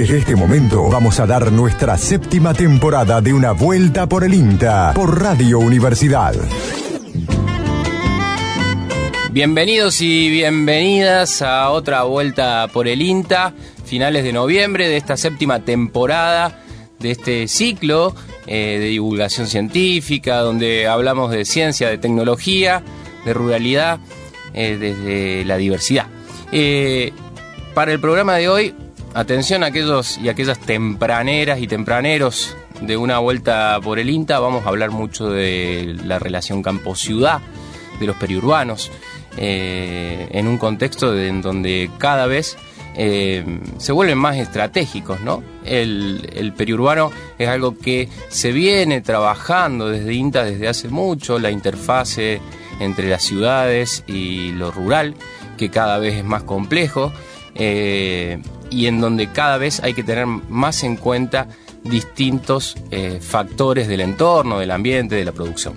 Desde este momento vamos a dar nuestra séptima temporada de una vuelta por el INTA por Radio Universidad. Bienvenidos y bienvenidas a otra vuelta por el INTA, finales de noviembre de esta séptima temporada de este ciclo eh, de divulgación científica, donde hablamos de ciencia, de tecnología, de ruralidad, eh, desde la diversidad. Eh, para el programa de hoy, atención a aquellos y aquellas tempraneras y tempraneros de una vuelta por el INTA, vamos a hablar mucho de la relación campo-ciudad, de los periurbanos, en un contexto en donde cada vez eh, se vuelven más estratégicos, ¿no? El, periurbano es algo que se viene trabajando desde INTA desde hace mucho, la interfase entre las ciudades y lo rural, que cada vez es más complejo eh, y en donde cada vez hay que tener más en cuenta distintos eh, factores del entorno, del ambiente, de la producción.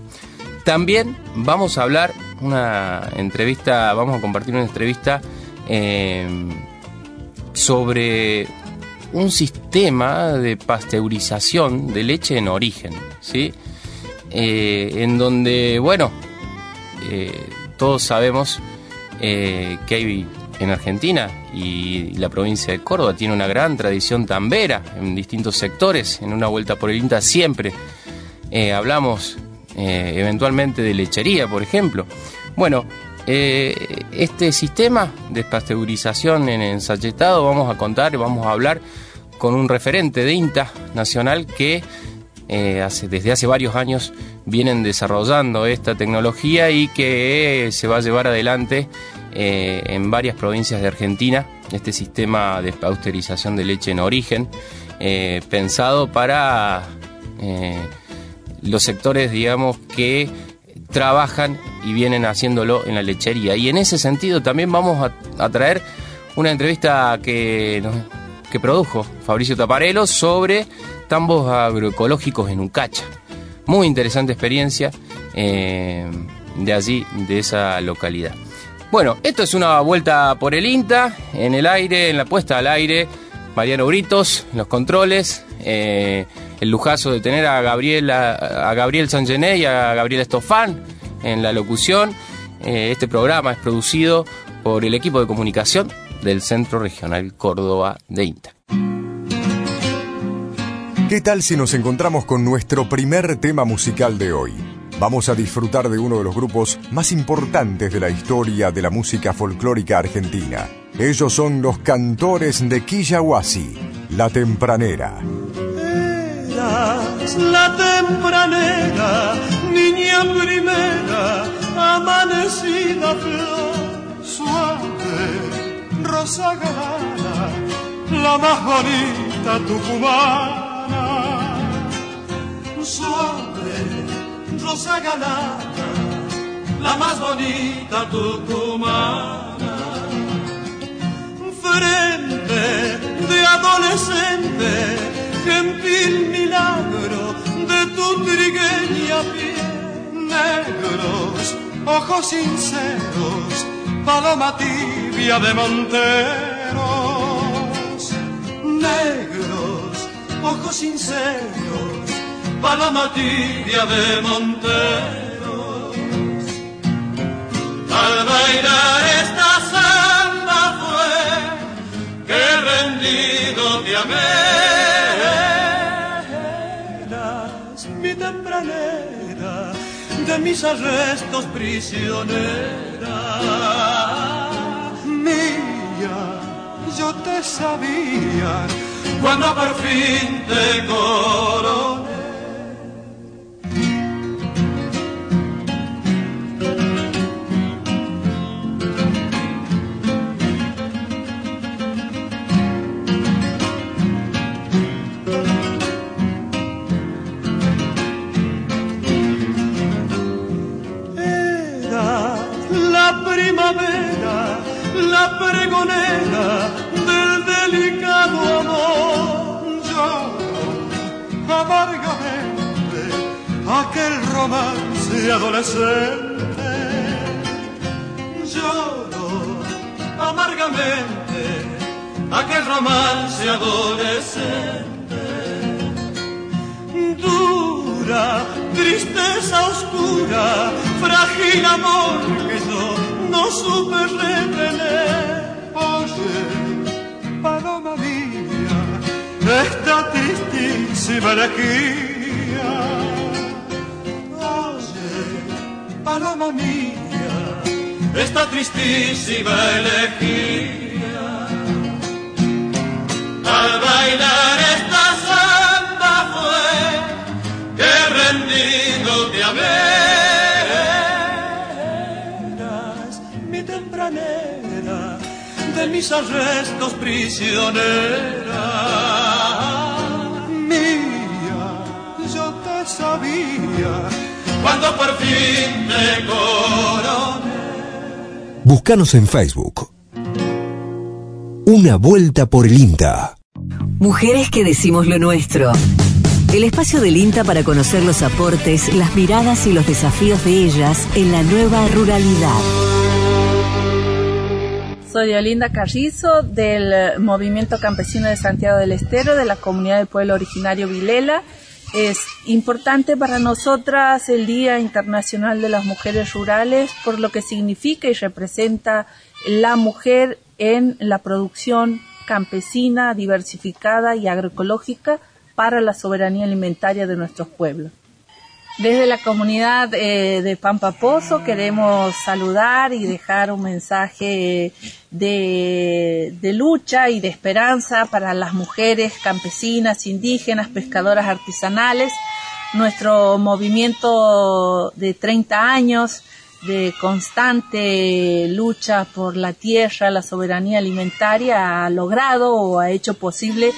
También vamos a hablar una entrevista, vamos a compartir una entrevista sobre un sistema de pasteurización de leche en origen, ¿sí? Eh, en donde, bueno, eh, todos sabemos que hay en Argentina y la provincia de Córdoba tiene una gran tradición tambera en distintos sectores. En una vuelta por el INTA siempre hablamos eventualmente de lechería, por ejemplo. Bueno, eh, este sistema de pasteurización en ensachetado vamos a contar, vamos a hablar con un referente de INTA nacional que eh, desde hace varios años vienen desarrollando esta tecnología y que se va a llevar adelante eh, en varias provincias de Argentina, este sistema de pasteurización de leche en origen, pensado para los sectores, digamos, que trabajan y vienen haciéndolo en la lechería. Y en ese sentido también vamos a, traer una entrevista que, que produjo Fabricio Taparelo sobre tambos agroecológicos en Ucacha. Muy interesante experiencia eh, de allí, de esa localidad. Bueno, esto es una vuelta por el INTA, en el aire, en la puesta al aire. Mariano Britos, los controles. Eh, el lujazo de tener a Gabriel, a, Gabriel Sangené y a Gabriel Estofán en la locución. Eh, este programa es producido por el equipo de comunicación del Centro Regional Córdoba de INTA. ¿Qué tal si nos encontramos con nuestro primer tema musical de hoy? Vamos a disfrutar de uno de los grupos más importantes de la historia de la música folclórica argentina. Ellos son los cantores de Quillahuasi, La Tempranera la tempranera, niña primera, amanecida flor, suave, rosa galana, la más bonita tucumana. Suave, la más bonita tucumana. Frente de adolescente gentil milagro de tu trigueña piel, negros, ojos sinceros, paloma tibia de monteros, negros, ojos sinceros, paloma tibia de monteros. Al bailar esta samba fue que rendido te amé. de mis arrestos prisionera. Mía, yo te sabía cuando por fin te coroné. Aquel romance adolescente. Lloro amargamente aquel romance adolescente. Dura, tristeza oscura, frágil amor que yo no supe retener. Oye, paloma mía, esta tristísima elegía. Paloma mía, esta tristísima elegía. Al bailar esta samba fue que rendido te Eras mi tempranera de mis arrestos prisionera. Mía, yo te sabía cuando por fin te coroné. Búscanos en Facebook. Una vuelta por el INTA. Mujeres que decimos lo nuestro. El espacio del INTA para conocer los aportes, las miradas y los desafíos de ellas en la nueva ruralidad. Soy Olinda Carrizo del Movimiento Campesino de Santiago del Estero, de la comunidad del pueblo originario Vilela. Es importante para nosotras el Día Internacional de las Mujeres Rurales por lo que significa y representa la mujer en la producción campesina, diversificada y agroecológica para la soberanía alimentaria de nuestros pueblos. Desde la comunidad eh, de Pampa Pozo queremos saludar y dejar un mensaje de, lucha y de esperanza para las mujeres campesinas, indígenas, pescadoras artesanales. Nuestro movimiento de 30 años de constante lucha por la tierra, la soberanía alimentaria, ha logrado o ha hecho posible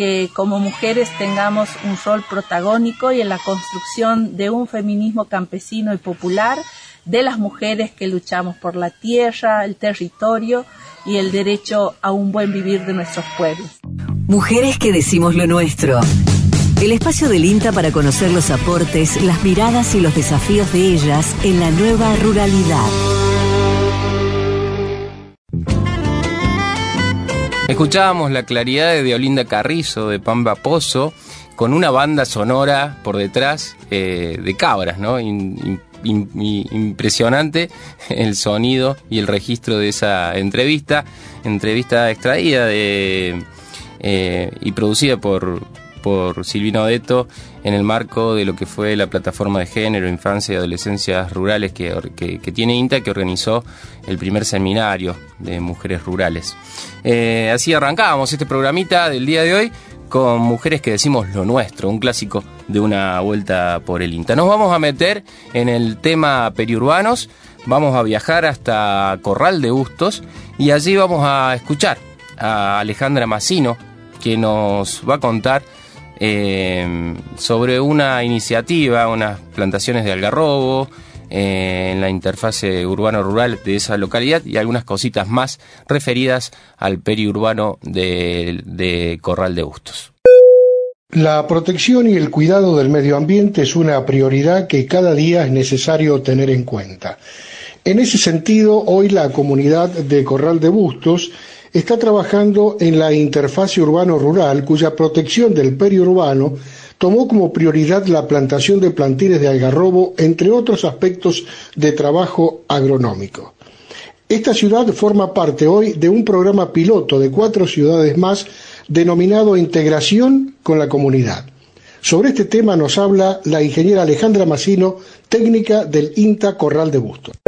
que como mujeres tengamos un rol protagónico y en la construcción de un feminismo campesino y popular de las mujeres que luchamos por la tierra, el territorio y el derecho a un buen vivir de nuestros pueblos. Mujeres que decimos lo nuestro. El espacio del INTA para conocer los aportes, las miradas y los desafíos de ellas en la nueva ruralidad. Escuchábamos la claridad de Olinda Carrizo, de Pamba Pozo, con una banda sonora por detrás eh, de cabras, ¿no? Impresionante el sonido y el registro de esa entrevista, entrevista extraída de, eh, y producida por, por Silvino Deto en el marco de lo que fue la plataforma de género, infancia y adolescencias rurales que, tiene INTA, que organizó el primer seminario de mujeres rurales. Eh, así arrancábamos este programita del día de hoy con mujeres que decimos lo nuestro, un clásico de una vuelta por el INTA. Nos vamos a meter en el tema periurbanos, vamos a viajar hasta Corral de Bustos y allí vamos a escuchar a Alejandra Massino, que nos va a contar eh, sobre una iniciativa, unas plantaciones de algarrobo eh, en la interfase urbano-rural de esa localidad y algunas cositas más referidas al periurbano de, de Corral de Bustos. La protección y el cuidado del medio ambiente es una prioridad que cada día es necesario tener en cuenta. En ese sentido, hoy la comunidad de Corral de Bustos está trabajando en la interfase urbano-rural, cuya protección del periurbano tomó como prioridad la plantación de plantines de algarrobo, entre otros aspectos de trabajo agronómico. Esta ciudad forma parte hoy de un programa piloto de cuatro ciudades más denominado Integración con la Comunidad. Sobre este tema nos habla la ingeniera Alejandra Massino, técnica del INTA Corral de Bustos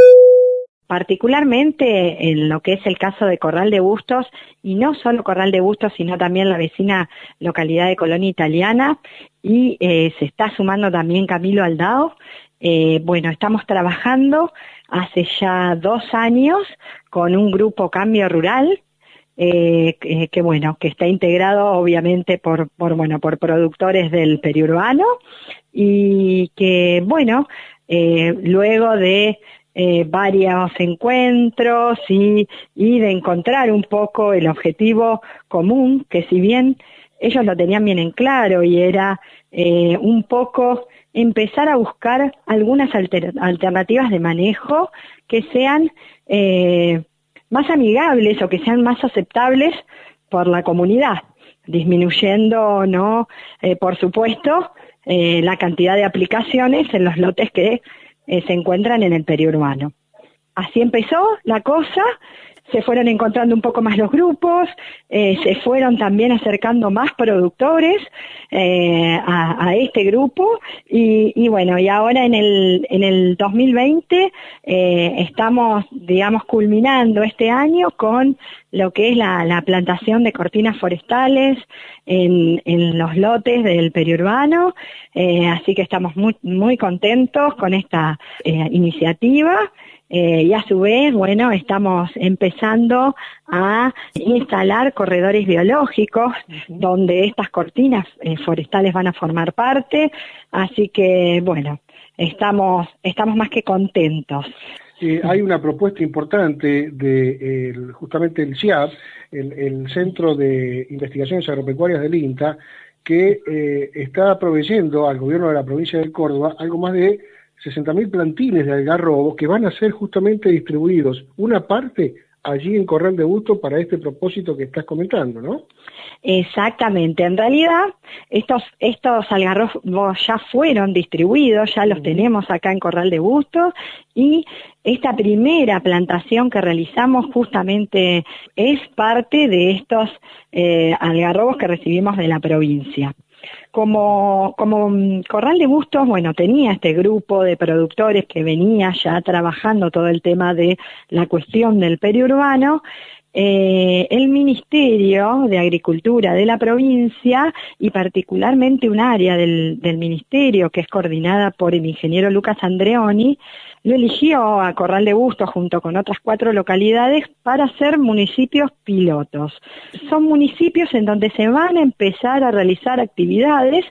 particularmente en lo que es el caso de Corral de Bustos, y no solo Corral de Bustos, sino también la vecina localidad de Colonia Italiana, y eh, se está sumando también Camilo Aldao. Eh, bueno, estamos trabajando hace ya dos años con un grupo Cambio Rural, eh, que, bueno, que está integrado obviamente por, bueno, por productores del periurbano, y que, bueno, luego de eh, varios encuentros y, de encontrar un poco el objetivo común, que si bien ellos lo tenían bien en claro y era eh, un poco empezar a buscar algunas alter alternativas de manejo que sean eh, más amigables o que sean más aceptables por la comunidad, disminuyendo, ¿no? Eh, por supuesto, eh, la cantidad de aplicaciones en los lotes que eh, se encuentran en el periurbano. Así empezó la cosa se fueron encontrando un poco más los grupos, eh, se fueron también acercando más productores eh, a, este grupo y, bueno, y ahora en el, en el 2020 eh, estamos, digamos, culminando este año con lo que es la, plantación de cortinas forestales en, en los lotes del periurbano, así que estamos muy, muy contentos con esta iniciativa. Eh, y a su vez, bueno, estamos empezando a instalar corredores biológicos donde estas cortinas eh, forestales van a formar parte, así que, bueno, estamos, estamos más que contentos. hay una propuesta importante de justamente el CIAP, el, Centro de Investigaciones Agropecuarias del INTA, que eh, está proveyendo al gobierno de la provincia de Córdoba algo más de 60.000 plantines de algarrobos que van a ser justamente distribuidos, una parte allí en Corral de Busto para este propósito que estás comentando, ¿no? Exactamente. En realidad, estos, estos algarrobos ya fueron distribuidos, ya los tenemos acá en Corral de Busto y esta primera plantación que realizamos justamente es parte de estos eh, algarrobos que recibimos de la provincia. Como, como mm, Corral de Bustos, bueno, tenía este grupo de productores que venía ya trabajando todo el tema de la cuestión del periurbano, eh, el Ministerio de Agricultura de la provincia y particularmente un área del, del Ministerio que es coordinada por el ingeniero Lucas Andreoni, lo eligió a Corral de Bustos junto con otras cuatro localidades para ser municipios pilotos. Son municipios en donde se van a empezar a realizar actividades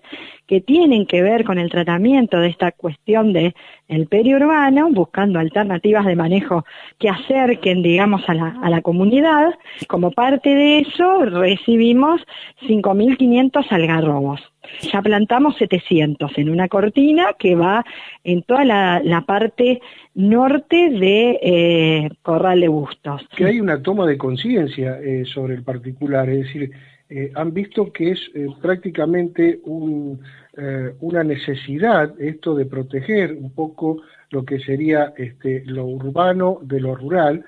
que tienen que ver con el tratamiento de esta cuestión de el periurbano, buscando alternativas de manejo que acerquen, digamos, a la, a la comunidad. Como parte de eso, recibimos 5.500 algarrobos. Ya plantamos 700 en una cortina que va en toda la, parte norte de eh, Corral de Bustos. Que hay una toma de conciencia eh, sobre el particular, es decir, eh, han visto que es prácticamente una necesidad esto de proteger un poco lo que sería este, lo urbano de lo rural.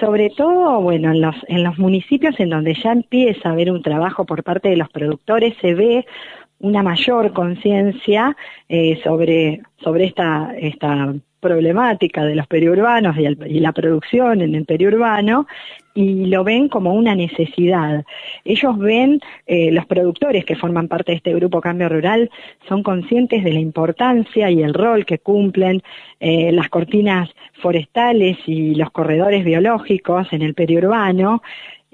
sobre todo, bueno, en los, en los municipios en donde ya empieza a haber un trabajo por parte de los productores, se ve una mayor conciencia eh, sobre, sobre esta, esta problemática de los periurbanos y, la producción en el periurbano y lo ven como una necesidad. Ellos ven, eh, los productores que forman parte de este grupo Cambio Rural, son conscientes de la importancia y el rol que cumplen eh, las cortinas forestales y los corredores biológicos en el periurbano,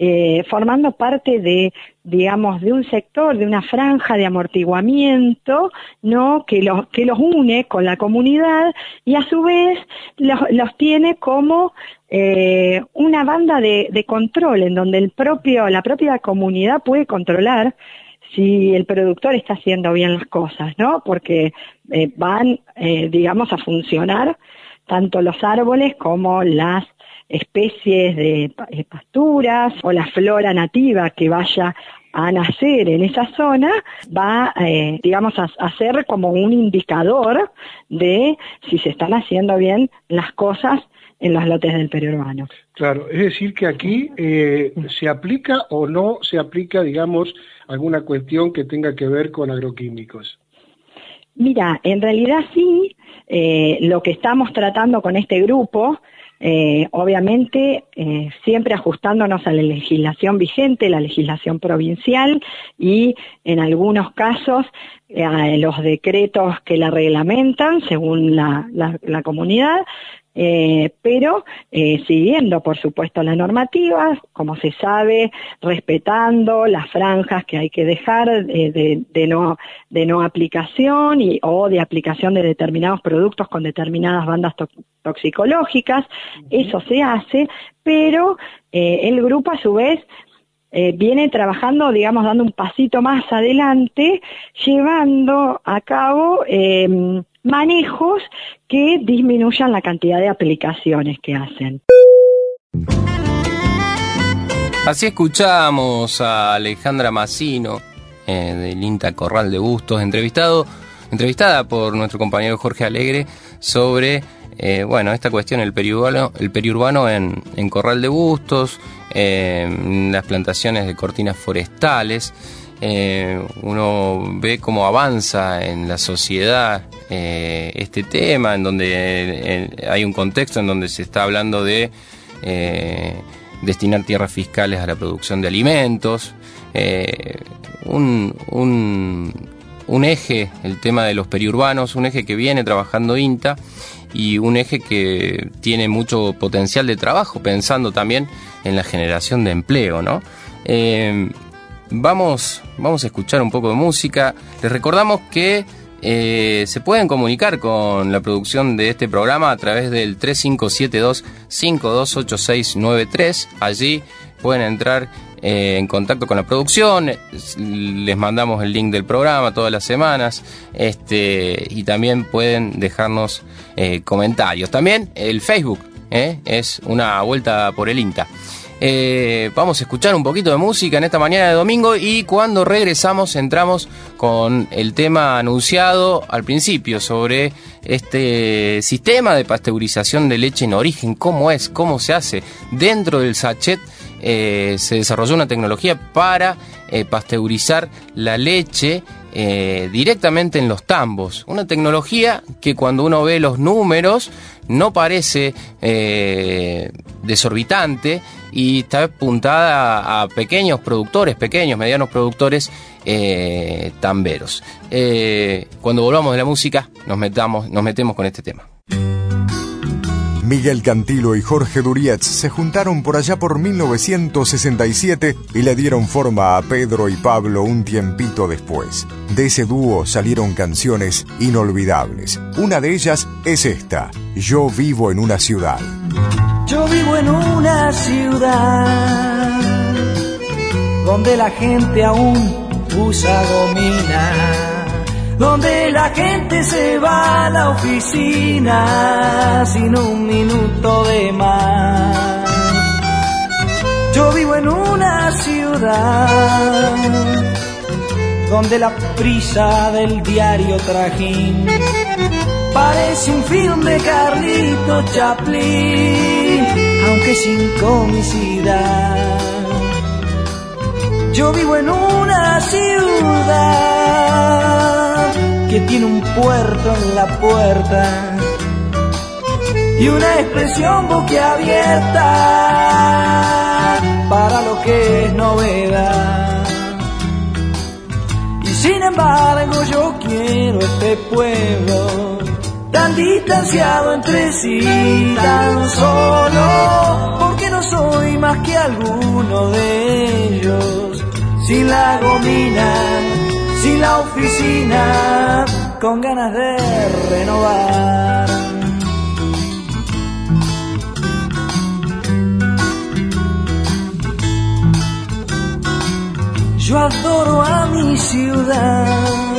eh, formando parte de, digamos, de un sector, de una franja de amortiguamiento, ¿no? Que los, que los une con la comunidad y a su vez los, los tiene como eh, una banda de, de control en donde el propio, la propia comunidad puede controlar si el productor está haciendo bien las cosas, ¿no? Porque eh, van, eh, digamos, a funcionar tanto los árboles como las especies de pasturas o la flora nativa que vaya a nacer en esa zona va, eh, digamos, a, ser como un indicador de si se están haciendo bien las cosas en los lotes del periurbano. Claro, es decir que aquí eh, se aplica o no se aplica, digamos, alguna cuestión que tenga que ver con agroquímicos. Mira, en realidad sí, eh, lo que estamos tratando con este grupo eh, obviamente eh, siempre ajustándonos a la legislación vigente, la legislación provincial y en algunos casos eh, a los decretos que la reglamentan según la, la comunidad, eh, pero eh, siguiendo, por supuesto, la normativa, como se sabe, respetando las franjas que hay que dejar de, de, no, de no aplicación y, o de aplicación de determinados productos con determinadas bandas toxicológicas. Eso se hace, pero eh, el grupo a su vez eh, viene trabajando, digamos, dando un pasito más adelante, llevando a cabo eh, manejos que disminuyan la cantidad de aplicaciones que hacen. Así escuchamos a Alejandra Massino eh, del INTA Corral de Bustos, entrevistado, entrevistada por nuestro compañero Jorge Alegre sobre eh, bueno, esta cuestión, el periurbano, el periurbano en, Corral de Bustos, eh, las plantaciones de cortinas forestales. uno ve cómo avanza en la sociedad este tema, en donde hay un contexto en donde se está hablando de destinar tierras fiscales a la producción de alimentos, eh, un, un, eje, el tema de los periurbanos, un eje que viene trabajando INTA y un eje que tiene mucho potencial de trabajo, pensando también en la generación de empleo, ¿no? Eh, vamos, vamos a escuchar un poco de música. Les recordamos que eh, se pueden comunicar con la producción de este programa a través del 3572-528693. Allí pueden entrar eh, en contacto con la producción, les mandamos el link del programa todas las semanas este, y también pueden dejarnos eh, comentarios. También el Facebook es una vuelta por el INTA. Eh, vamos a escuchar un poquito de música en esta mañana de domingo y cuando regresamos entramos con el tema anunciado al principio sobre este sistema de pasteurización de leche en origen, cómo es, cómo se hace. Dentro del sachet eh, se desarrolló una tecnología para eh, pasteurizar la leche directamente en los tambos. Una tecnología que cuando uno ve los números no parece desorbitante y está apuntada a, pequeños productores, pequeños, medianos productores eh, tamberos. Eh, cuando volvamos de la música, nos, metamos, nos metemos con este tema. Miguel Cantilo y Jorge Durietz se juntaron por allá por 1967 y le dieron forma a Pedro y Pablo un tiempito después. De ese dúo salieron canciones inolvidables. Una de ellas es esta, Yo vivo en una ciudad. Yo vivo en una ciudad donde la gente aún usa gomina, donde la gente se va a la oficina sin un minuto de más. Yo vivo en una ciudad donde la prisa del diario trajín parece un film de Carlito Chaplin, aunque sin comicidad. Yo vivo en una ciudad tiene un puerto en la puerta y una expresión boquiabierta para lo que es novedad. Y sin embargo yo quiero este pueblo tan distanciado entre sí, tan solo, porque no soy más que alguno de ellos, sin la gomina, sin la oficina, con ganas de renovar. Yo adoro a mi ciudad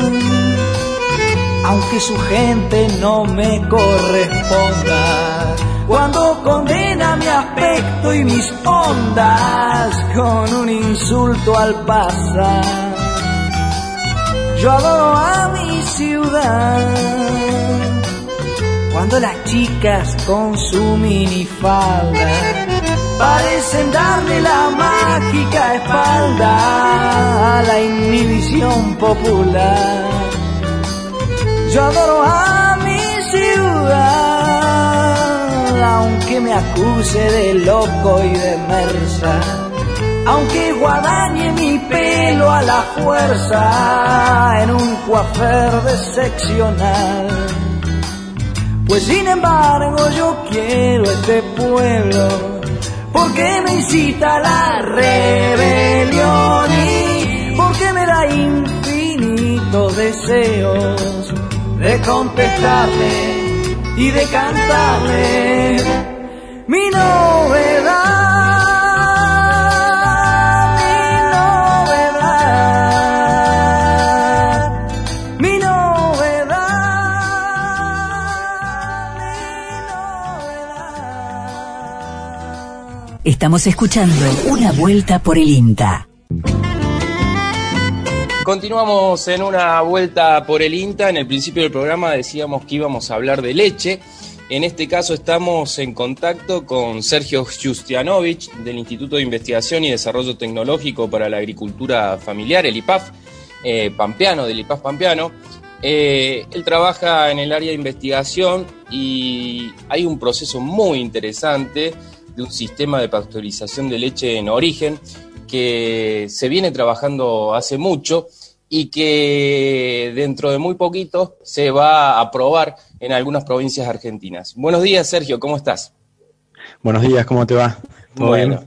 aunque su gente no me corresponda. Cuando condena mi aspecto y mis ondas con un insulto al pasar. Yo adoro a mi ciudad. Cuando las chicas con su minifalda parecen darle la mágica espalda a la inhibición popular yo adoro a mi ciudad, aunque me acuse de loco y de mersa, aunque guadañe mi pelo a la fuerza en un coafer de seccional. Pues sin embargo yo quiero este pueblo, porque me incita a la rebelión y porque me da infinitos deseos de contestarle y de cantarle mi novedad. Estamos escuchando Una Vuelta por el INTA. Continuamos en una vuelta por el INTA. En el principio del programa decíamos que íbamos a hablar de leche. En este caso estamos en contacto con Sergio Justianovich del Instituto de Investigación y Desarrollo Tecnológico para la Agricultura Familiar, el IPAF, eh, Pampeano, del IPAF Pampeano. Eh, él trabaja en el área de investigación y hay un proceso muy interesante de un sistema de pasteurización de leche en origen que se viene trabajando hace mucho y que dentro de muy poquito se va a aprobar en algunas provincias argentinas. Buenos días, Sergio, ¿cómo estás? Buenos días, ¿cómo te va? bueno.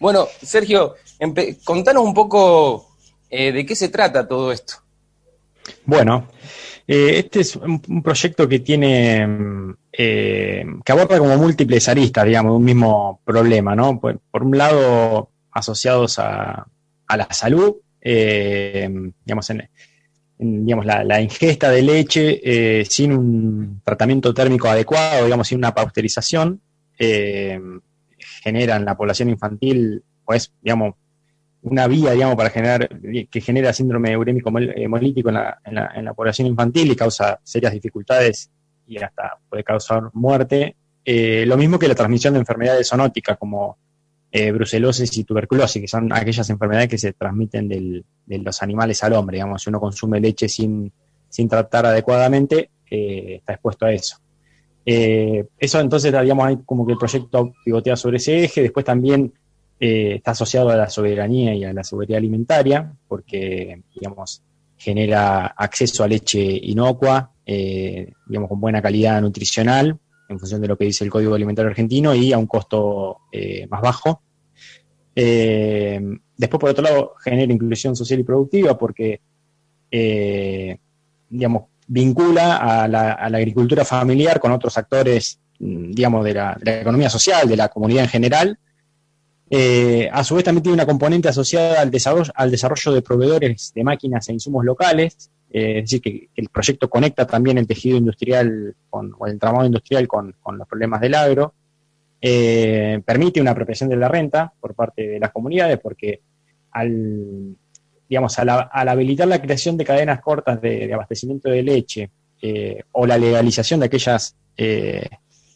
Bueno, Sergio, contanos un poco eh, de qué se trata todo esto. Bueno, eh, este es un, proyecto que tiene, eh, que aborda como múltiples aristas, digamos, un mismo problema, ¿no? Por, un lado, asociados a, la salud, eh, digamos, en, digamos la, ingesta de leche sin un tratamiento térmico adecuado, digamos, sin una pasteurización, genera en la población infantil, pues, digamos, una vía, digamos, para generar, que genera síndrome urémico hemolítico en la, en, la, población infantil y causa serias dificultades y hasta puede causar muerte. Eh, lo mismo que la transmisión de enfermedades zoonóticas como eh, brucelosis y tuberculosis, que son aquellas enfermedades que se transmiten de los animales al hombre. Digamos, si uno consume leche sin, sin tratar adecuadamente, eh, está expuesto a eso. eso entonces, digamos, hay como que el proyecto pivotea sobre ese eje. Después también eh, está asociado a la soberanía y a la seguridad alimentaria, porque, digamos, genera acceso a leche inocua, eh, digamos, con buena calidad nutricional, en función de lo que dice el Código Alimentario Argentino, y a un costo eh, más bajo. después, por otro lado, genera inclusión social y productiva, porque, digamos, vincula a la, agricultura familiar con otros actores, mm, digamos, la, de la economía social, de la comunidad en general, eh, a su vez también tiene una componente asociada al desarrollo, al desarrollo de proveedores de máquinas e insumos locales, eh, es decir, que, el proyecto conecta también el tejido industrial con, o el entramado industrial con, los problemas del agro, eh, permite una apropiación de la renta por parte de las comunidades, porque al, digamos, al, habilitar la creación de cadenas cortas de, de abastecimiento de leche o la legalización de aquellas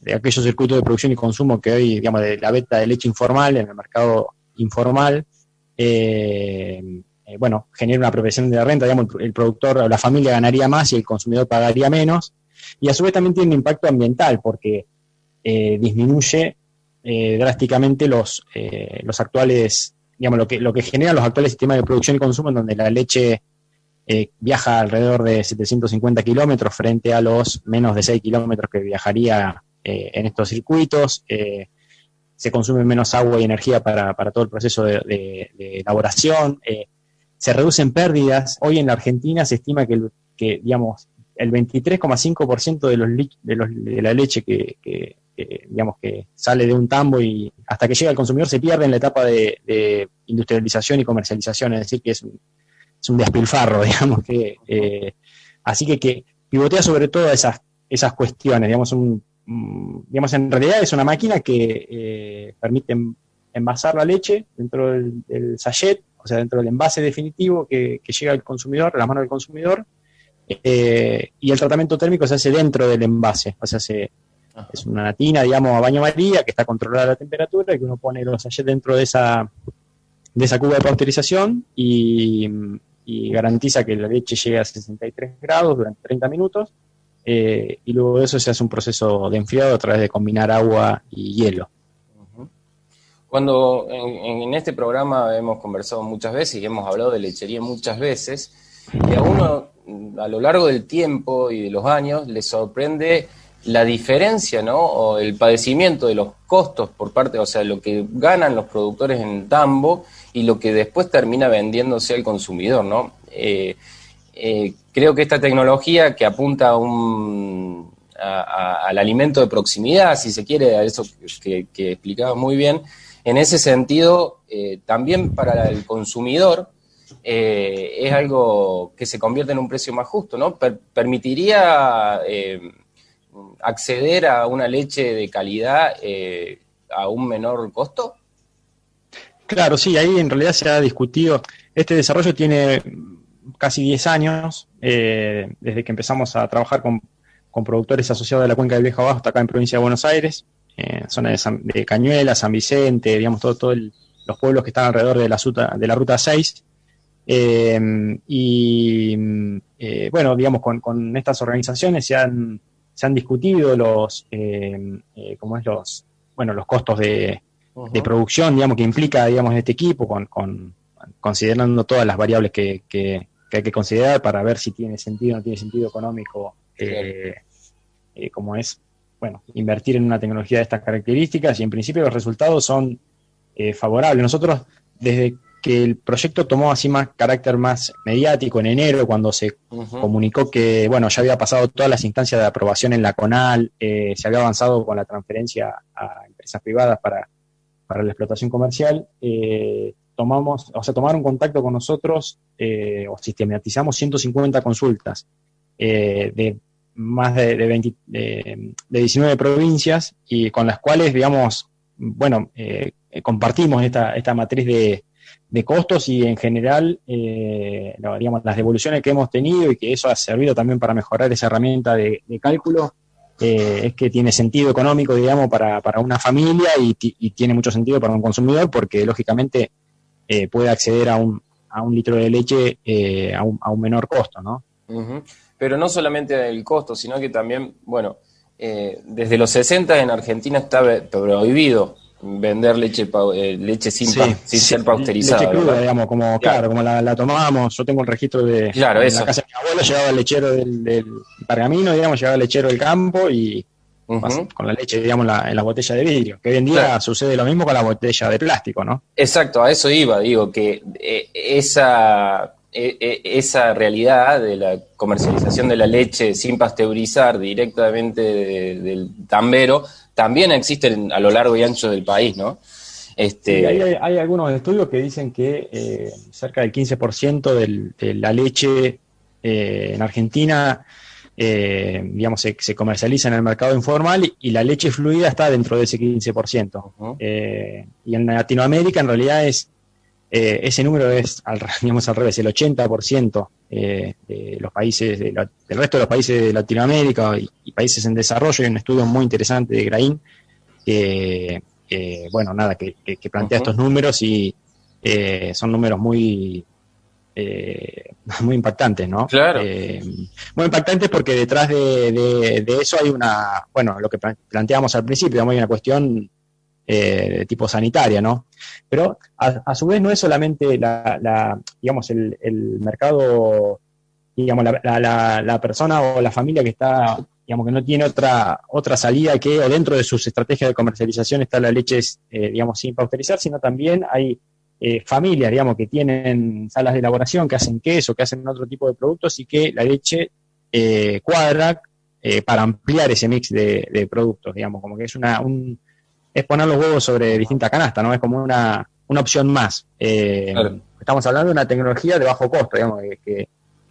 de aquellos circuitos de producción y consumo que hoy, digamos, de la venta de leche informal en el mercado informal, eh, eh, bueno, genera una apropiación de la renta, digamos, el, productor o la familia ganaría más y el consumidor pagaría menos. Y a su vez también tiene un impacto ambiental porque eh, disminuye drásticamente los, los actuales, digamos, lo que, lo que generan los actuales sistemas de producción y consumo en donde la leche viaja alrededor de 750 kilómetros frente a los menos de 6 kilómetros que viajaría eh, en estos circuitos, eh, se consume menos agua y energía para, todo el proceso de, elaboración, eh, se reducen pérdidas. Hoy en la Argentina se estima que, que digamos, el 23,5% de, de, de la leche que, digamos, que sale de un tambo y hasta que llega al consumidor se pierde en la etapa de, industrialización y comercialización, es decir, que es un, es un despilfarro, digamos, que, así que, que pivotea sobre todo esas, esas cuestiones, digamos, un, digamos, en realidad es una máquina que eh, permite envasar la leche dentro del, sachet, o sea, dentro del envase definitivo que, llega al consumidor, a la mano del consumidor, eh, y el tratamiento térmico se hace dentro del envase, o sea, se, es una tina, digamos, a baño María, que está controlada la temperatura, y que uno pone los sachets dentro de esa, de esa cuba de pasteurización y, y garantiza que la leche llegue a 63 grados durante 30 minutos eh, y luego de eso se hace un proceso de enfriado a través de combinar agua y hielo. Cuando en, este programa hemos conversado muchas veces y hemos hablado de lechería muchas veces, y a uno a lo largo del tiempo y de los años le sorprende la diferencia, ¿no? O el padecimiento de los costos por parte, o sea, lo que ganan los productores en tambo y lo que después termina vendiéndose al consumidor, ¿no? Eh, eh, creo que esta tecnología que apunta un, al alimento de proximidad, si se quiere, a eso que, explicaba muy bien, en ese sentido, eh, también para el consumidor eh, es algo que se convierte en un precio más justo, ¿no? permitiría acceder a una leche de calidad a un menor costo. Claro, sí, ahí en realidad se ha discutido. Este desarrollo tiene casi 10 años, eh, desde que empezamos a trabajar con, productores asociados de la cuenca del Viejo Abasto, acá en provincia de Buenos Aires, eh, zona de, Cañuela, San Vicente, digamos, todos todo los pueblos que están alrededor de la, de la ruta 6. Eh, y bueno, digamos, con, estas organizaciones se han, se han discutido los, ¿cómo es los, bueno, los costos de, de producción, digamos, que implica, digamos, este equipo, con, con considerando todas las variables que, que, hay que considerar para ver si tiene sentido o no tiene sentido económico, eh, eh, como es, bueno, invertir en una tecnología de estas características y en principio los resultados son eh, favorables. Nosotros, desde que el proyecto tomó así más carácter más mediático en enero, cuando se comunicó que, bueno, ya había pasado todas las instancias de aprobación en la CONAL, se había avanzado con la transferencia a empresas privadas para para la explotación comercial, eh, tomamos, o sea, tomaron contacto con nosotros eh, o sistematizamos 150 consultas eh, de más de, de, 19 provincias y con las cuales, digamos, bueno, compartimos esta, esta matriz de, de costos y en general, digamos, las devoluciones que hemos tenido y que eso ha servido también para mejorar esa herramienta de, cálculo, eh, es que tiene sentido económico, digamos, para, para una familia y, tiene mucho sentido para un consumidor porque, lógicamente, eh, puede acceder a un, a un litro de leche eh, a, un, a, un, menor costo, ¿no? Pero no solamente el costo, sino que también, bueno, desde los 60 en Argentina está prohibido vender leche eh, leche sin, sin ser pausterizada. Leche cruda, digamos, como, claro, como la, la, tomábamos. Yo tengo el registro de. Claro, en la casa de mi abuelo llegaba el lechero del, del pergamino, digamos, llegaba el lechero del campo y. Con la leche, digamos, la, en la botella de vidrio. Que hoy en día sucede lo mismo con la botella de plástico, ¿no? Exacto, a eso iba. Digo que eh, esa e, e, esa realidad de la comercialización de la leche sin pasteurizar directamente del tambero también existen a lo largo y ancho del país, ¿no? Este... hay, algunos estudios que dicen que eh, cerca del 15% de la leche eh, en Argentina, eh, digamos, se, comercializa en el mercado informal y, la leche fluida está dentro de ese 15%. y en Latinoamérica en realidad es ese número es al, digamos, al revés, el 80% eh, de los países, del resto de los países de Latinoamérica y, países en desarrollo. Hay un estudio muy interesante de Grain que, bueno, nada, que, plantea estos números y eh, son números muy, eh, muy impactantes, ¿no? Claro. muy impactantes porque detrás de, eso hay una, bueno, lo que planteamos al principio, hay una cuestión de tipo sanitaria, ¿no? Pero a, su vez no es solamente la, digamos, el, mercado, digamos, la, persona o la familia que está, digamos, que no tiene otra, otra salida que, o dentro de sus estrategias de comercialización está la leche, eh, digamos, sin pausterizar, sino también hay eh, familias, digamos, que tienen salas de elaboración, que hacen queso, que hacen otro tipo de productos y que la leche eh, cuadra para ampliar ese mix de, de, productos, digamos, como que es una, un, es poner los huevos sobre distintas canastas, ¿no? Es como una, una opción más. Eh, estamos hablando de una tecnología de bajo costo, digamos, que,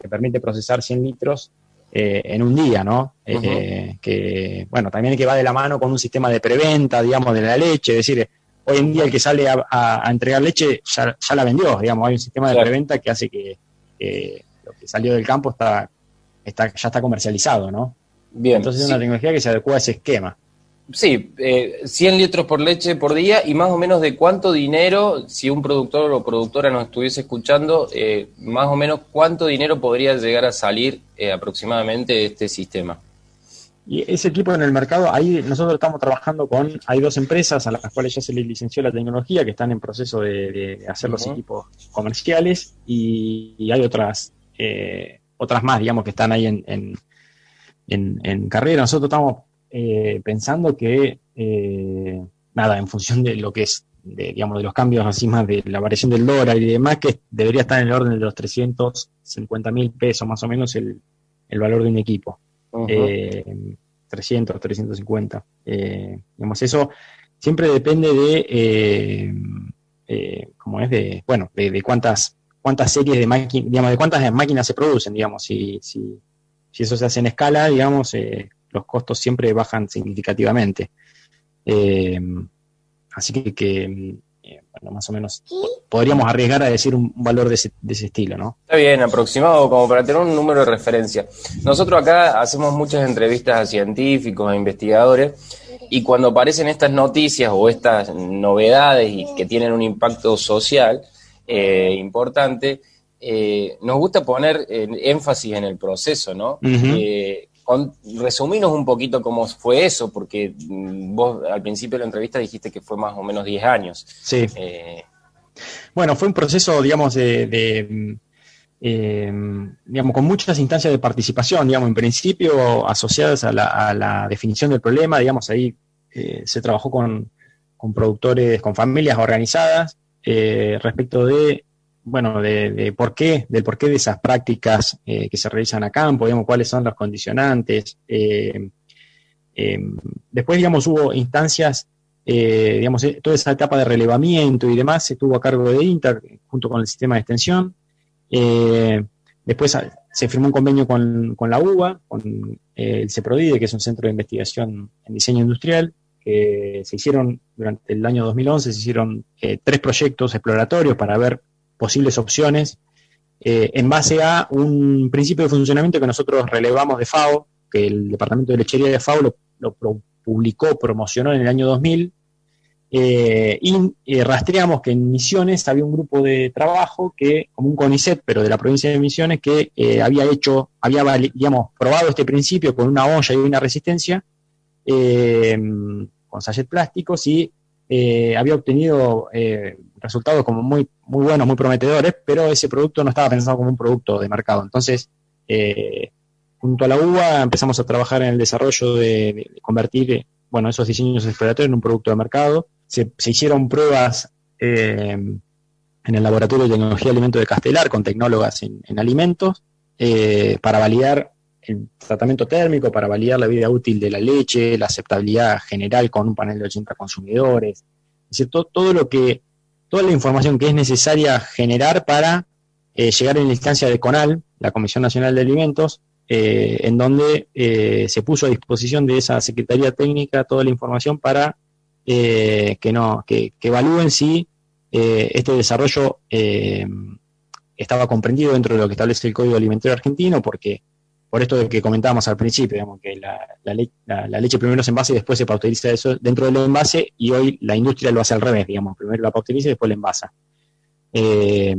permite procesar 100 litros eh, en un día, ¿no? Eh, que, bueno, también que va de la mano con un sistema de preventa, digamos, de la leche, es decir, hoy en día el que sale a, entregar leche ya, la vendió, digamos, hay un sistema de preventa que hace que lo que salió del campo está, está, ya está comercializado, ¿no? Bien. Entonces es una tecnología que se adecua a ese esquema. Sí, eh, 100 litros por leche por día y más o menos de cuánto dinero, si un productor o productora nos estuviese escuchando, eh, más o menos cuánto dinero podría llegar a salir eh, aproximadamente de este sistema. Y ese equipo en el mercado, ahí nosotros estamos trabajando con, hay dos empresas a las cuales ya se les licenció la tecnología que están en proceso de, hacer los equipos comerciales y, hay otras, eh, otras más, digamos, que están ahí en, en, en carrera. Nosotros estamos eh, pensando que, eh, nada, en función de lo que es, de, digamos, de los cambios así más de la variación del dólar y demás, que debería estar en el orden de los 350 mil pesos más o menos el, el valor de un equipo. 300, 350. Eh, digamos, eso siempre depende de, eh, como es de, bueno, de, cuántas cuántas series de máquinas, digamos, de cuántas máquinas se producen, digamos, si, si, si eso se hace en escala, digamos, eh, los costos siempre bajan significativamente. Eh, así que, eh, bueno, más o menos podríamos arriesgar a decir un, valor de ese, de ese, estilo, ¿no? Está bien, aproximado como para tener un número de referencia. Nosotros acá hacemos muchas entrevistas a científicos, a investigadores, y cuando aparecen estas noticias o estas novedades y que tienen un impacto social eh, importante, eh, nos gusta poner énfasis en el proceso, ¿no? Con, resuminos un poquito cómo fue eso, porque mm, vos al principio de la entrevista dijiste que fue más o menos 10 años. Sí. Eh, bueno, fue un proceso, digamos, de, eh, digamos, con muchas instancias de participación, digamos, en principio asociadas a la, definición del problema, digamos, ahí eh, se trabajó con, con, productores, con familias organizadas respecto de bueno, de, por qué, del porqué de esas prácticas eh, que se realizan a campo, digamos, cuáles son los condicionantes. Eh, eh, después, digamos, hubo instancias, digamos, toda esa etapa de relevamiento y demás se tuvo a cargo de Inter junto con el sistema de extensión. después se firmó un convenio con, la UBA, con el CEPRODIDE, que es un centro de investigación en diseño industrial, que se hicieron durante el año 2011, se hicieron tres proyectos exploratorios para ver posibles opciones eh, en base a un principio de funcionamiento que nosotros relevamos de FAO, que el Departamento de Lechería de FAO lo, publicó, promocionó en el año 2000, eh, y eh, rastreamos que en Misiones había un grupo de trabajo que, como un CONICET, pero de la provincia de Misiones, que había hecho, había, digamos, probado este principio con una olla y una resistencia, con sachet plásticos, y había obtenido resultados como muy, muy buenos, muy prometedores, pero ese producto no estaba pensado como un producto de mercado. Entonces, eh, junto a la UBA empezamos a trabajar en el desarrollo de, convertir bueno, esos diseños exploratorios en un producto de mercado. Se, hicieron pruebas eh, en el Laboratorio de Tecnología de Alimentos de Castelar con tecnólogas en, alimentos eh, para validar el tratamiento térmico, para validar la vida útil de la leche, la aceptabilidad general con un panel de 80 consumidores. Es decir, todo lo que toda la información que es necesaria generar para eh, llegar en la instancia de CONAL, la Comisión Nacional de Alimentos, eh, en donde eh, se puso a disposición de esa Secretaría Técnica toda la información para que, no, que, que evalúen si este desarrollo estaba comprendido dentro de lo que establece el Código Alimentario Argentino, porque por esto de que comentábamos al principio, digamos, que la, leche primero se envase y después se pasteuriza eso dentro del envase y hoy la industria lo hace al revés, digamos, primero la pasteuriza y después la envasa. Eh,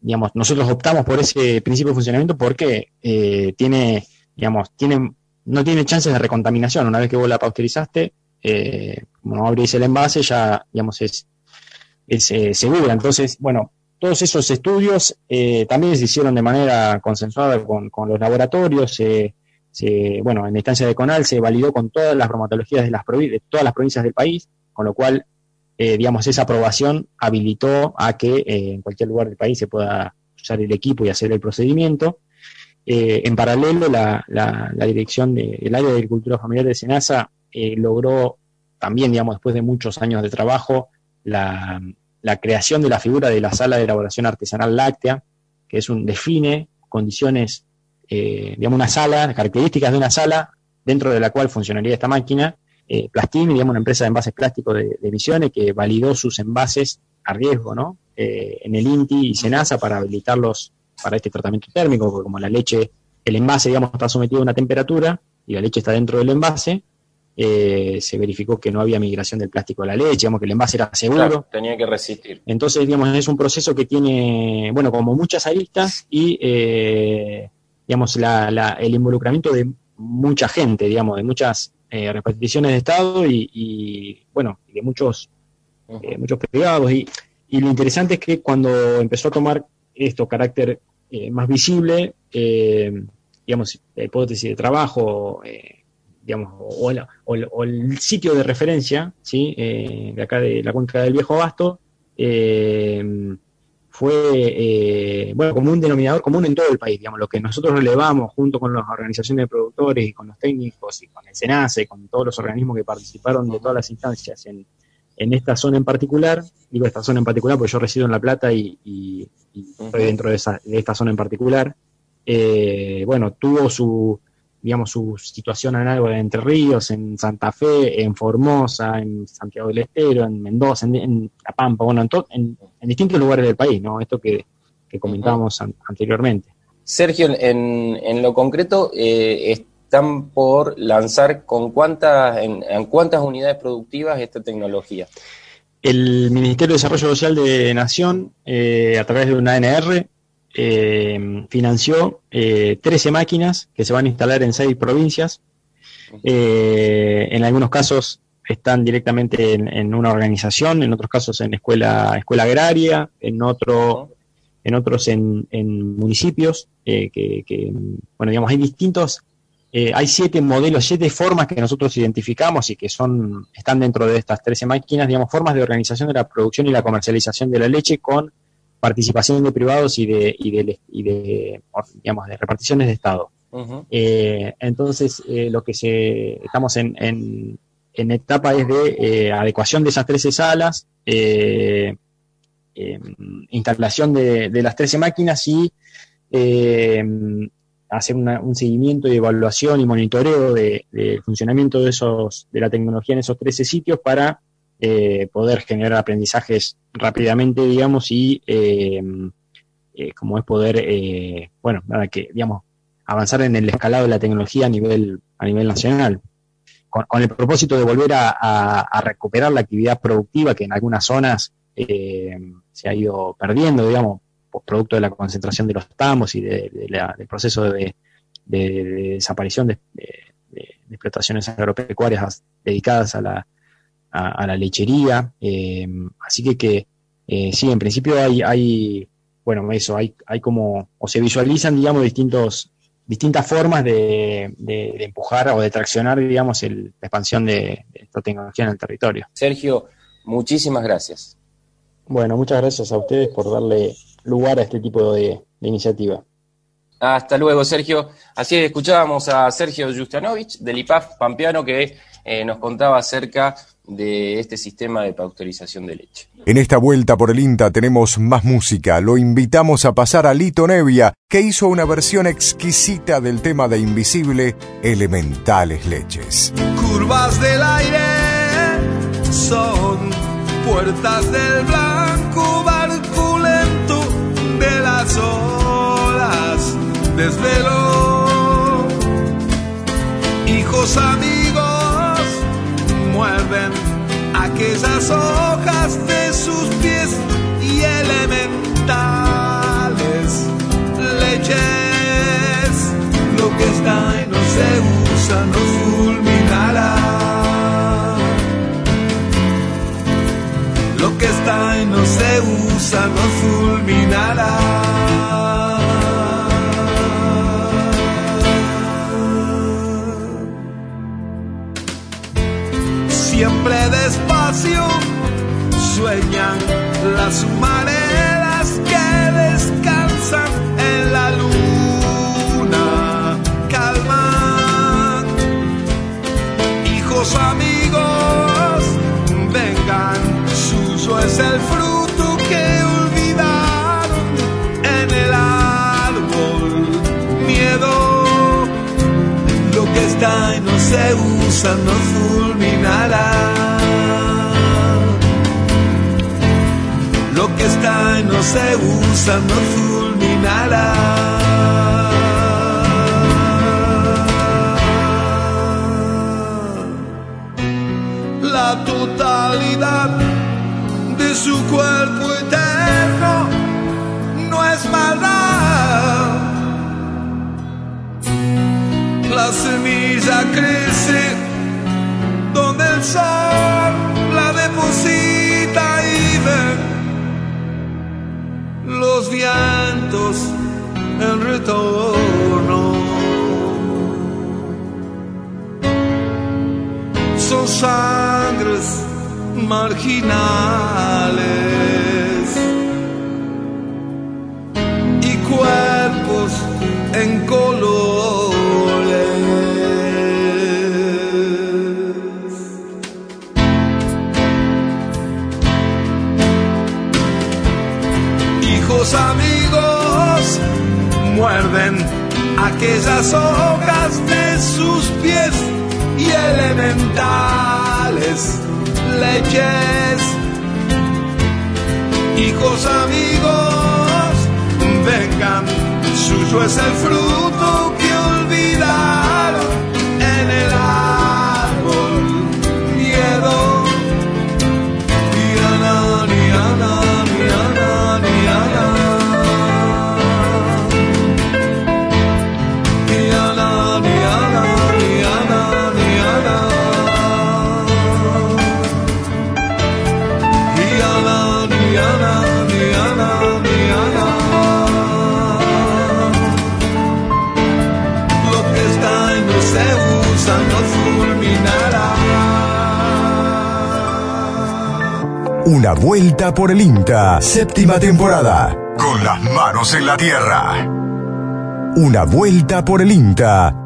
digamos, nosotros optamos por ese principio de funcionamiento porque eh, tiene, digamos, tiene, no tiene chances de recontaminación. Una vez que vos la pasteurizaste, eh, como no abrís el envase, ya, digamos, es, es eh, segura. Entonces, bueno, todos esos estudios eh, también se hicieron de manera consensuada con, los laboratorios. bueno, en la instancia de CONAL se validó con todas las bromatologías de, las de todas las provincias del país, con lo cual, eh, digamos, esa aprobación habilitó a que eh, en cualquier lugar del país se pueda usar el equipo y hacer el procedimiento. en paralelo, la, dirección del área de agricultura familiar de SENASA logró también, digamos, después de muchos años de trabajo, la, la creación de la figura de la sala de elaboración artesanal láctea, que es un define condiciones, eh, digamos, una sala, características de una sala dentro de la cual funcionaría esta máquina. Eh, Plastini, digamos, una empresa de envases plásticos de, de, que validó sus envases a riesgo, ¿no? Eh, en el INTI y SENASA para habilitarlos para este tratamiento térmico, porque como la leche, el envase, digamos, está sometido a una temperatura y la leche está dentro del envase, eh, se verificó que no había migración del plástico a la leche, digamos que el envase era seguro. tenía que resistir. Entonces, digamos, es un proceso que tiene, bueno, como muchas aristas y, eh, digamos, el involucramiento de mucha gente, digamos, de muchas eh, reparticiones de Estado y, bueno, de muchos, eh, muchos privados. Y, y, lo interesante es que cuando empezó a tomar esto carácter más visible, digamos, la hipótesis de trabajo, digamos, o, el sitio de referencia, ¿sí? Eh, de acá de la cuenca del Viejo Abasto, eh, fue, eh, bueno, como un denominador común en todo el país, digamos, lo que nosotros relevamos junto con las organizaciones de productores y con los técnicos y con el SENACE, con todos los organismos que participaron de todas las instancias en, esta zona en particular, digo esta zona en particular porque yo resido en La Plata y, estoy dentro de, esa, de esta zona en particular, bueno, tuvo su, digamos, su situación análoga de Entre Ríos, en Santa Fe, en Formosa, en Santiago del Estero, en Mendoza, en, La Pampa, bueno, en, en, distintos lugares del país, ¿no? Esto que, comentábamos anteriormente. Sergio, en, en lo concreto, eh, están por lanzar con cuántas, en, cuántas unidades productivas esta tecnología. El Ministerio de Desarrollo Social de Nación, eh, a través de una ANR, eh, financió 13 máquinas que se van a instalar en seis provincias. en algunos casos están directamente en, una organización, en otros casos en escuela, escuela agraria, en otro, en otros en, municipios, eh, que, bueno, digamos, hay distintos, eh, hay siete modelos, siete formas que nosotros identificamos y que son, están dentro de estas 13 máquinas, digamos, formas de organización de la producción y la comercialización de la leche con participación de privados y de, y de, y de digamos, de reparticiones de Estado. Eh, entonces, lo que se, estamos en, en, en etapa es de adecuación de esas 13 salas, eh, eh, instalación de, las 13 máquinas y eh, hacer un seguimiento y evaluación y monitoreo del de funcionamiento de, esos, de la tecnología en esos 13 sitios para eh, poder generar aprendizajes rápidamente, digamos, y como es poder, bueno, nada, que, digamos, avanzar en el escalado de la tecnología a nivel, a nivel nacional. Con, el propósito de volver a, recuperar la actividad productiva que en algunas zonas eh, se ha ido perdiendo, digamos, por producto de la concentración de los tambos y del proceso de, desaparición de, explotaciones agropecuarias dedicadas a la, a, la lechería. Eh, así que, que eh, sí, en principio hay, hay, bueno, eso, hay, hay como, o se visualizan, digamos, distintos distintas formas de, empujar o de traccionar, digamos, la expansión de, esta tecnología en el territorio. Sergio, muchísimas gracias. Bueno, muchas gracias a ustedes por darle lugar a este tipo de, iniciativa. Hasta luego, Sergio. Así escuchábamos a Sergio Justanovich del IPAF Pampeano que eh, nos contaba acerca de este sistema de pasteurización de leche. En esta vuelta por el INTA tenemos más música. Lo invitamos a pasar a Lito Nevia, que hizo una versión exquisita del tema de Invisible, Elementales Leches. Curvas del aire son puertas del blanco barco lento de las olas, desvelo, hijos amigos mueven aquellas hojas de sus pies y elementales leches, lo que está y no se usa nos fulminará. que está y no se usa no fulminará. Sueñan las humaneras que descansan en la luna. Calman, hijos amigos, vengan es el fruto que olvidaron en el árbol. Miedo, lo que está y no se usa no fulminará. Que está y no se usa no fulminará. la totalidad su cuerpo eterno no es maldad. La semilla crece donde el sol vientos en retorno. Son sangres marginales y cuerpos en colores. Aquellas hojas de sus pies y elementales leches. Hijos amigos, vengan, suyo es el fruto Una vuelta por el INTA, séptima temporada. Con las manos en la tierra. Una vuelta por el INTA.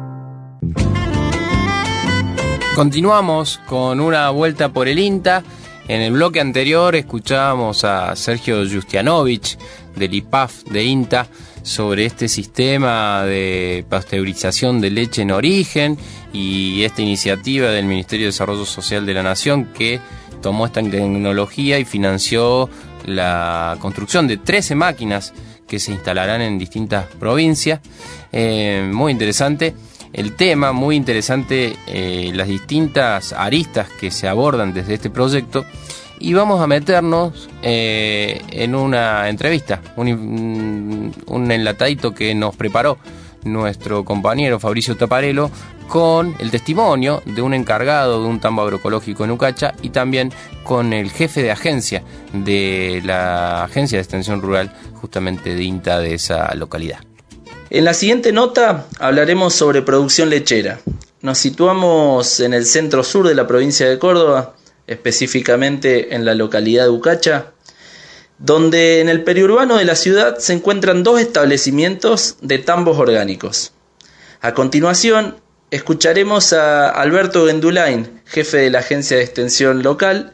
Continuamos con una vuelta por el INTA. En el bloque anterior escuchábamos a Sergio Justianovich del IPAF de INTA sobre este sistema de pasteurización de leche en origen y esta iniciativa del Ministerio de Desarrollo Social de la Nación que tomó esta tecnología y financió la construcción de 13 máquinas que se instalarán en distintas provincias. Eh, muy interesante el tema, muy interesante eh, las distintas aristas que se abordan desde este proyecto. Y vamos a meternos eh, en una entrevista, un, un enlatadito que nos preparó nuestro compañero Fabricio Taparelo con el testimonio de un encargado de un tambo agroecológico en Ucacha y también con el jefe de agencia de la Agencia de Extensión Rural, justamente de INTA de esa localidad. En la siguiente nota hablaremos sobre producción lechera. Nos situamos en el centro sur de la provincia de Córdoba, específicamente en la localidad de Ucacha, donde en el periurbano de la ciudad se encuentran dos establecimientos de tambos orgánicos. A continuación, escucharemos a Alberto Gendulain, jefe de la agencia de extensión local,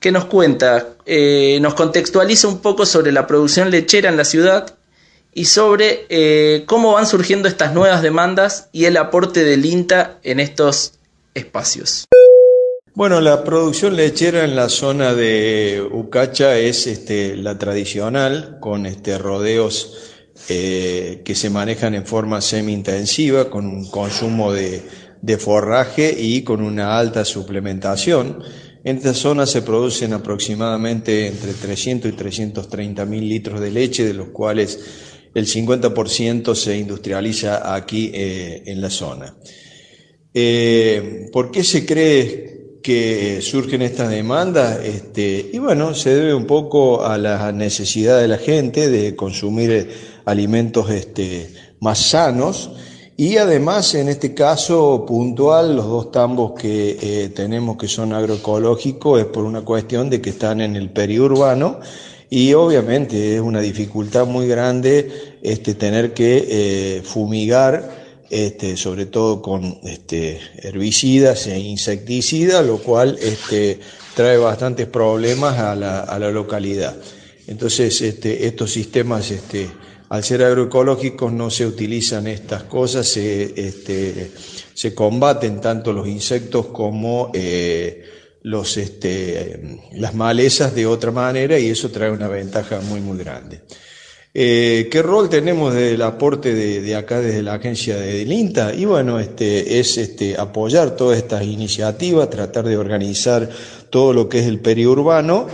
que nos cuenta, eh, nos contextualiza un poco sobre la producción lechera en la ciudad y sobre eh, cómo van surgiendo estas nuevas demandas y el aporte del INTA en estos espacios. Bueno, la producción lechera en la zona de Ucacha es este, la tradicional, con este, rodeos eh, que se manejan en forma semi-intensiva, con un consumo de, forraje y con una alta suplementación. En esta zona se producen aproximadamente entre 300 y 330 mil litros de leche, de los cuales el 50% se industrializa aquí eh, en la zona. Eh, ¿Por qué se cree que surgen estas demandas? Este, y bueno, se debe un poco a la necesidad de la gente de consumir alimentos este, más sanos y además en este caso puntual, los dos tambos que eh, tenemos que son agroecológicos es por una cuestión de que están en el periurbano y obviamente es una dificultad muy grande este, tener que eh, fumigar, este, sobre todo con este, herbicidas e insecticidas, lo cual este, trae bastantes problemas a la, a la localidad. Entonces, este, estos sistemas, este, al ser agroecológicos, no se utilizan estas cosas, se, este, se combaten tanto los insectos como eh, los, este, las malezas de otra manera y eso trae una ventaja muy, muy grande. Eh, ¿Qué rol tenemos del aporte de, de, acá desde la agencia de INTA? Y bueno, este, es este, apoyar todas estas iniciativas, tratar de organizar todo lo que es el periurbano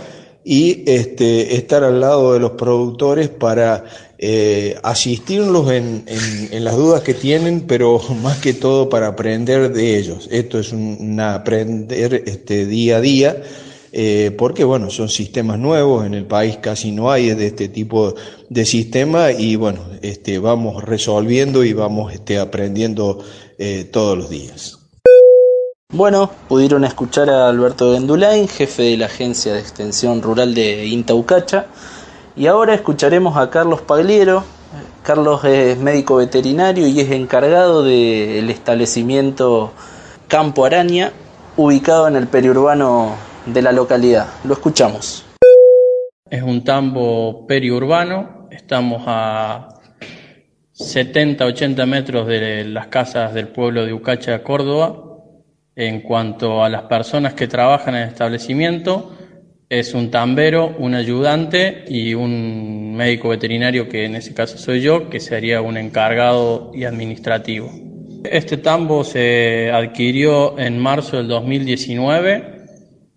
y este, estar al lado de los productores para eh, asistirlos en, en, en, las dudas que tienen, pero más que todo para aprender de ellos. Esto es un, aprender este, día a día. Eh, porque bueno, son sistemas nuevos, en el país casi no hay de este tipo de sistema y bueno, este, vamos resolviendo y vamos este, aprendiendo eh, todos los días. Bueno, pudieron escuchar a Alberto Gendulain, jefe de la Agencia de Extensión Rural de Intaucacha, y ahora escucharemos a Carlos Pagliero. Carlos es médico veterinario y es encargado del establecimiento Campo Araña, ubicado en el periurbano de la localidad. Lo escuchamos. Es un tambo periurbano, estamos a 70, 80 metros de las casas del pueblo de Ucacha, Córdoba. En cuanto a las personas que trabajan en el establecimiento, es un tambero, un ayudante y un médico veterinario, que en ese caso soy yo, que sería un encargado y administrativo. Este tambo se adquirió en marzo del 2019,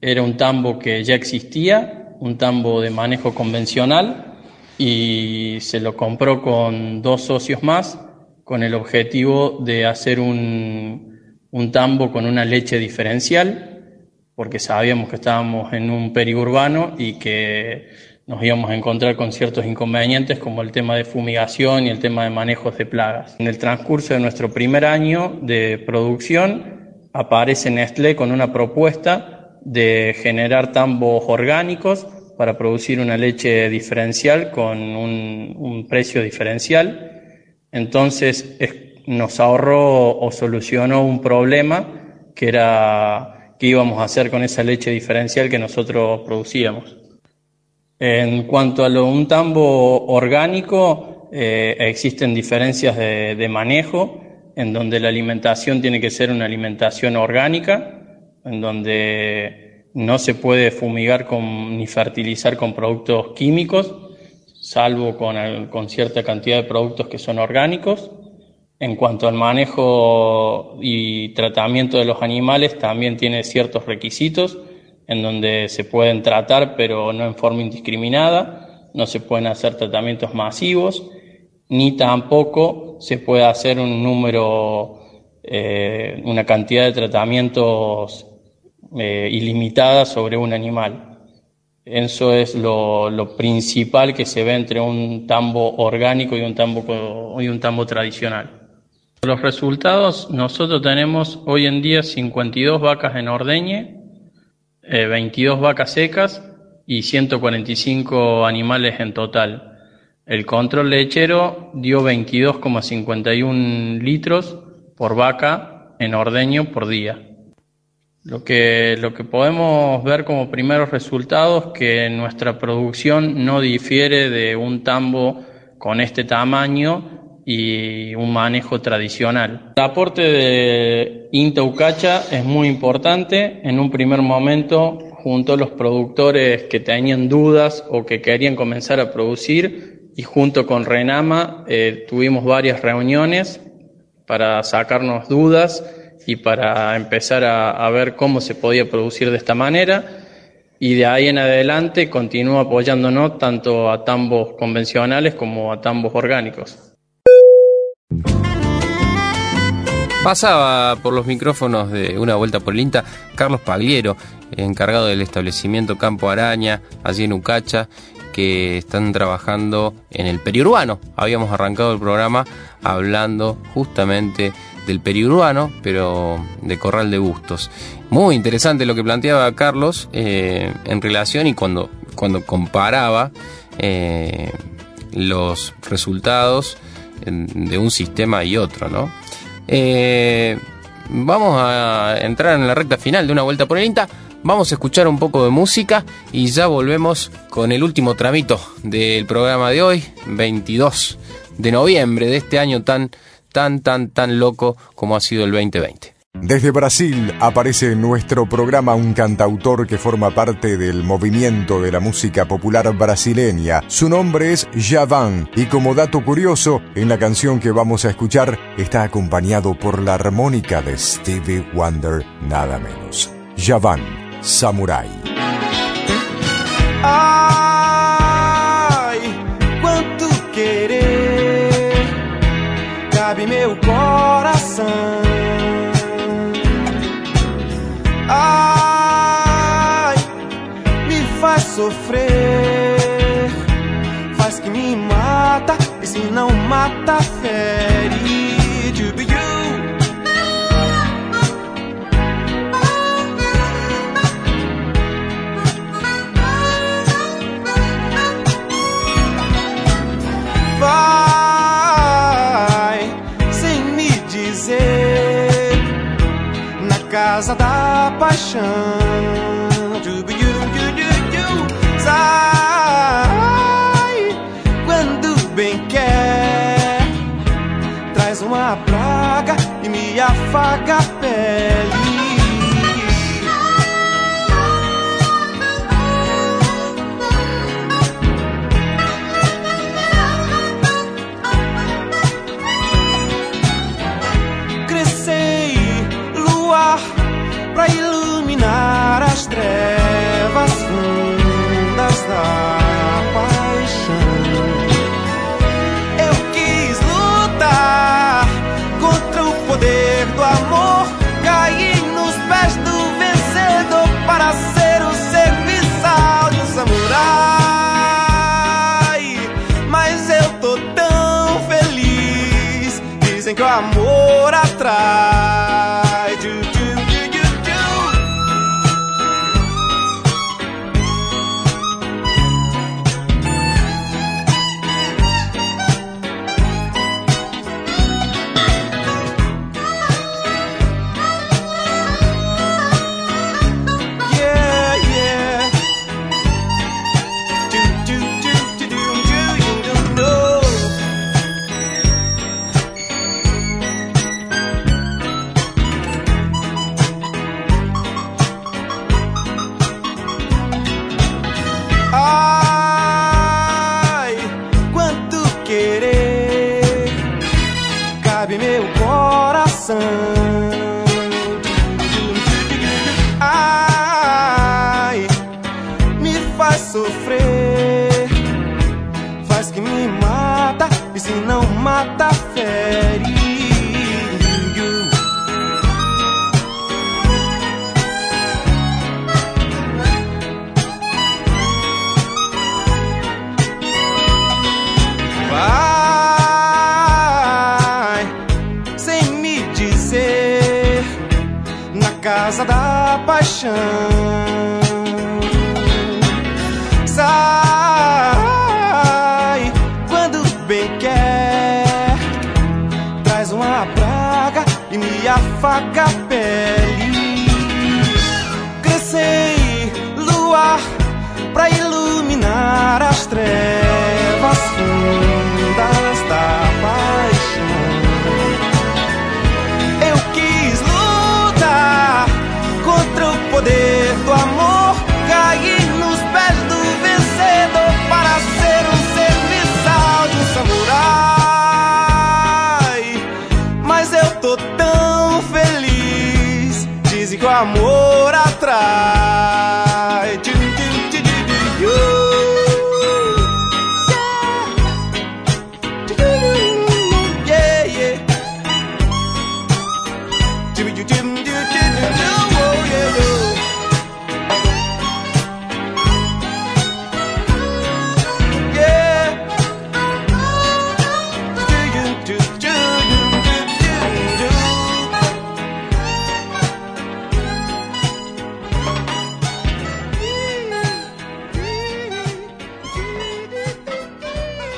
era un tambo que ya existía, un tambo de manejo convencional y se lo compró con dos socios más con el objetivo de hacer un, un tambo con una leche diferencial porque sabíamos que estábamos en un periurbano y que nos íbamos a encontrar con ciertos inconvenientes como el tema de fumigación y el tema de manejos de plagas. En el transcurso de nuestro primer año de producción aparece Nestlé con una propuesta de generar tambos orgánicos para producir una leche diferencial con un, precio diferencial. Entonces nos ahorró o solucionó un problema que era qué íbamos a hacer con esa leche diferencial que nosotros producíamos. En cuanto a lo, un tambo orgánico, eh, existen diferencias de, manejo, en donde la alimentación tiene que ser una alimentación orgánica, en donde no se puede fumigar ni fertilizar con productos químicos, salvo con cierta cantidad de productos que son orgánicos. En cuanto al manejo y tratamiento de los animales, también tiene ciertos requisitos en donde se pueden tratar, pero no en forma indiscriminada, no se pueden hacer tratamientos masivos, ni tampoco se puede hacer un número, eh, una cantidad de tratamientos eh, ilimitada sobre un animal. Eso es lo, lo, principal que se ve entre un tambo orgánico y un tambo, y un tambo tradicional. Los resultados, nosotros tenemos hoy en día 52 vacas en ordeñe, eh, 22 vacas secas y 145 animales en total. El control lechero dio 22,51 litros por vaca en ordeño por día. Lo que, lo que podemos ver como primeros resultados que nuestra producción no difiere de un tambo con este tamaño y un manejo tradicional. El aporte de INTA Ucacha es muy importante. En un primer momento, junto a los productores que tenían dudas o que querían comenzar a producir, y junto con Renama eh, tuvimos varias reuniones para sacarnos dudas y para empezar a, a ver cómo se podía producir de esta manera y de ahí en adelante continúa apoyándonos tanto a tambos convencionales como a tambos orgánicos. Pasaba por los micrófonos de una vuelta por el INTA Carlos Pagliero, encargado del establecimiento Campo Araña, allí en Ucacha, que están trabajando en el periurbano. Habíamos arrancado el programa hablando justamente del periurbano, pero de Corral de Bustos. Muy interesante lo que planteaba Carlos eh, en relación y cuando, cuando comparaba eh, los resultados de un sistema y otro, ¿no? Eh, vamos a entrar en la recta final de una vuelta por el INTA. Vamos a escuchar un poco de música y ya volvemos con el último tramito del programa de hoy, 22 de noviembre de este año tan, tan, tan, tan loco como ha sido el 2020. Desde Brasil aparece en nuestro programa un cantautor que forma parte del movimiento de la música popular brasileña. Su nombre es Javan y como dato curioso, en la canción que vamos a escuchar está acompañado por la armónica de Stevie Wonder, nada menos. Javan, Samurai. Ai, quanto querer cabe meu sofrer, faz que me mata, e se não mata, fere. Me dizer na casa da paixão. Afaga a pele.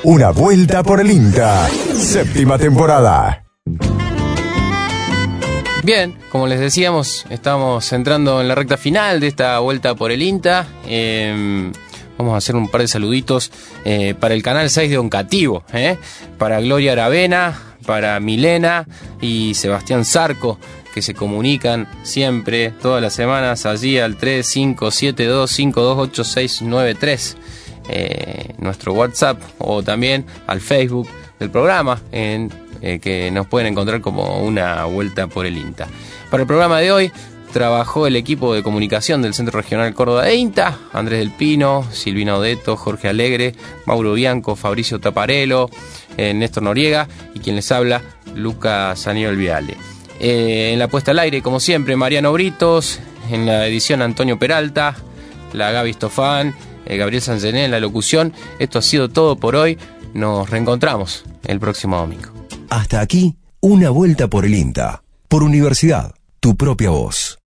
Una vuelta por el INTA. Séptima temporada. Bien, como les decíamos, estamos entrando en la recta final de esta vuelta por el INTA. Eh, vamos a hacer un par de saluditos eh, para el canal 6 de Oncativo, eh, para Gloria Aravena, para Milena y Sebastián Zarco, que se comunican siempre, todas las semanas, allí al 3572528693, eh, nuestro WhatsApp, o también al Facebook del programa, en, eh, que nos pueden encontrar como una vuelta por el INTA. Para el programa de hoy trabajó el equipo de comunicación del Centro Regional Córdoba de INTA, Andrés del Pino, Silvina Odeto, Jorge Alegre, Mauro Bianco, Fabricio Taparelo, eh, Néstor Noriega y quien les habla, Lucas Aníbal Viale. Eh, en la puesta al aire, como siempre, Mariano Britos, en la edición Antonio Peralta, la Gaby Stofán, eh, Gabriel Sanzené en la locución. Esto ha sido todo por hoy. Nos reencontramos el próximo domingo. Hasta aquí, una vuelta por el INTA. Por universidad, tu propia voz.